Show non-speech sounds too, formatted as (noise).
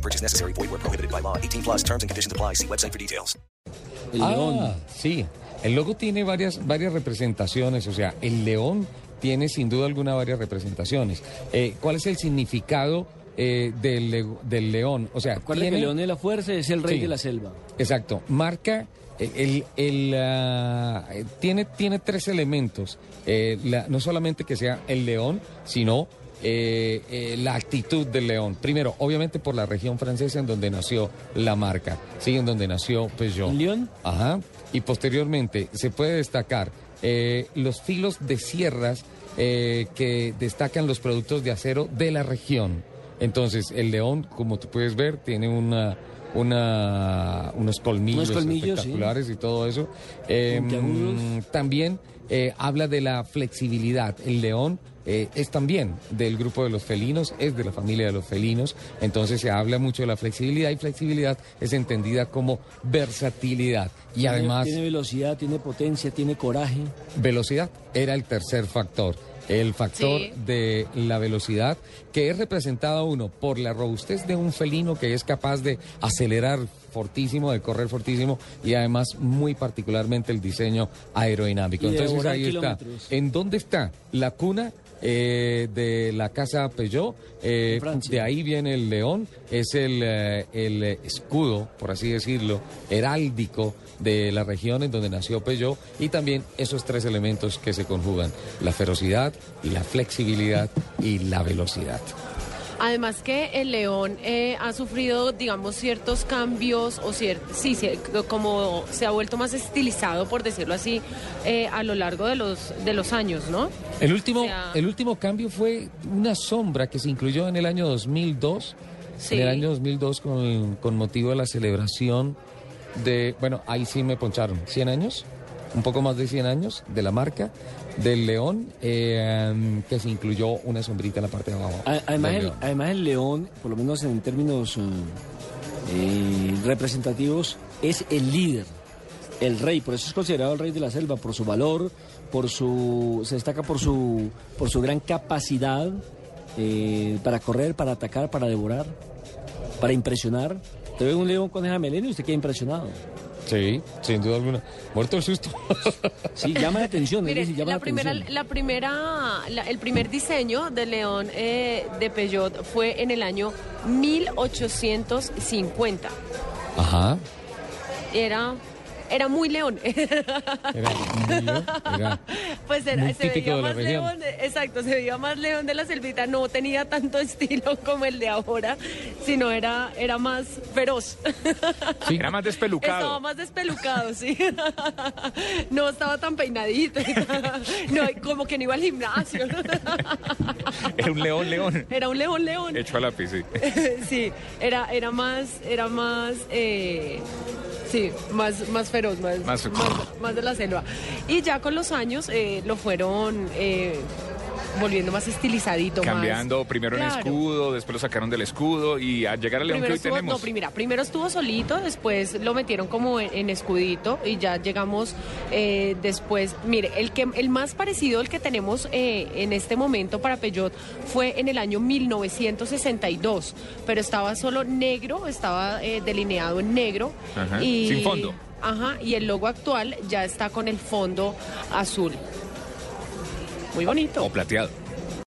No purchase necessary. Void where prohibited by law. 18 plus terms and conditions apply. See website for details. El ah, león. sí. El logo tiene varias, varias representaciones, o sea, el león tiene sin duda alguna varias representaciones. Eh, ¿Cuál es el significado eh, del, le- del león? O sea, Recuerda que tiene- el león de la fuerza es el rey Sí. de la selva. Exacto, marca, eh, el, el, ah, eh, tiene, tiene tres elementos, Eh, la- no solamente que sea el león, sino eh, eh, la actitud del león. Primero, obviamente por la región francesa en donde nació la marca, sí, en donde nació Peugeot. ¿En Lyon? Ajá, y posteriormente se puede destacar eh, los filos de sierras que destacan los productos de acero de la región. Entonces, el león, como tú puedes ver, tiene una, una, unos colmillos, Unos colmillos, sí. espectaculares y todo eso. Eh, mm, también eh, habla de la flexibilidad. El león eh, es también del grupo de los felinos, es de la familia de los felinos. Entonces se habla mucho de la flexibilidad y flexibilidad es entendida como versatilidad. Y Tiene- además... Tiene velocidad, tiene potencia, tiene coraje. Velocidad era el tercer factor. El factor Sí. de la velocidad, que es representado uno por la robustez de un felino que es capaz de acelerar fortísimo, de correr fortísimo y además muy particularmente el diseño aerodinámico. Entonces ahí está. ¿En dónde está la cuna? Eh, de la casa Peugeot, eh, de ahí viene el león, es el, eh, el escudo, por así decirlo, heráldico de la región en donde nació Peugeot y también esos tres elementos que se conjugan, la ferocidad, la flexibilidad y la velocidad. Además que el león eh, ha sufrido, digamos, ciertos cambios o cier- sí, sí, como se ha vuelto más estilizado, por decirlo así, eh, a lo largo de los de los años, ¿no? El último, O sea- el último cambio fue una sombra que se incluyó en el año 2002, Sí. en el año 2002 con, con motivo de la celebración de, bueno, ahí sí me poncharon, 100 años, un poco más de 100 años de la marca del león, eh, que se incluyó una sombrita en la parte de abajo. Además el, león. además el león, por lo menos en términos eh, eh, representativos, es el líder, el rey. Por eso es considerado el rey de la selva, por su valor, por su se destaca por su por su gran capacidad eh, para correr, para atacar, para devorar, para impresionar. Te ve un león con esa melena y usted queda impresionado. Sí, sin duda alguna. Muerto el susto. Sí, llama la atención, es Mire, decir, llama la la primera, atención. la primera, la- el primer diseño del león eh, de Peugeot fue en el año 1850. Ajá. Era, era muy león. Era, muy león, era (laughs) Pues era, Muy se veía más región. león, exacto, se veía más león de la selvita, no tenía tanto (laughs) estilo como el de ahora, sino era, era más feroz. Sí. Era más despelucado. Estaba más despelucado, sí. (laughs) No estaba tan peinadito. No, como que no iba al gimnasio. Era un león, león. Era un león, león. Hecho a lápiz, sí. Sí, era, era más, era más, eh, sí, más, más feroz, más, Más- más de la selva. Y ya con los años eh, lo fueron eh, volviendo más estilizadito. más- Cambiando primero en escudo, después lo sacaron del escudo y al llegar al león que Primero hoy estuvo, no, tenemos. primera, primero estuvo solito, después lo metieron como en, en escudito y ya llegamos eh, después. Mire, el que el más parecido al que tenemos eh, en este momento para Peugeot fue en el año 1962, pero estaba solo negro, estaba eh, delineado en negro Ajá, y sin fondo. Ajá, y el logo actual ya está con el fondo azul. Muy bonito. O plateado.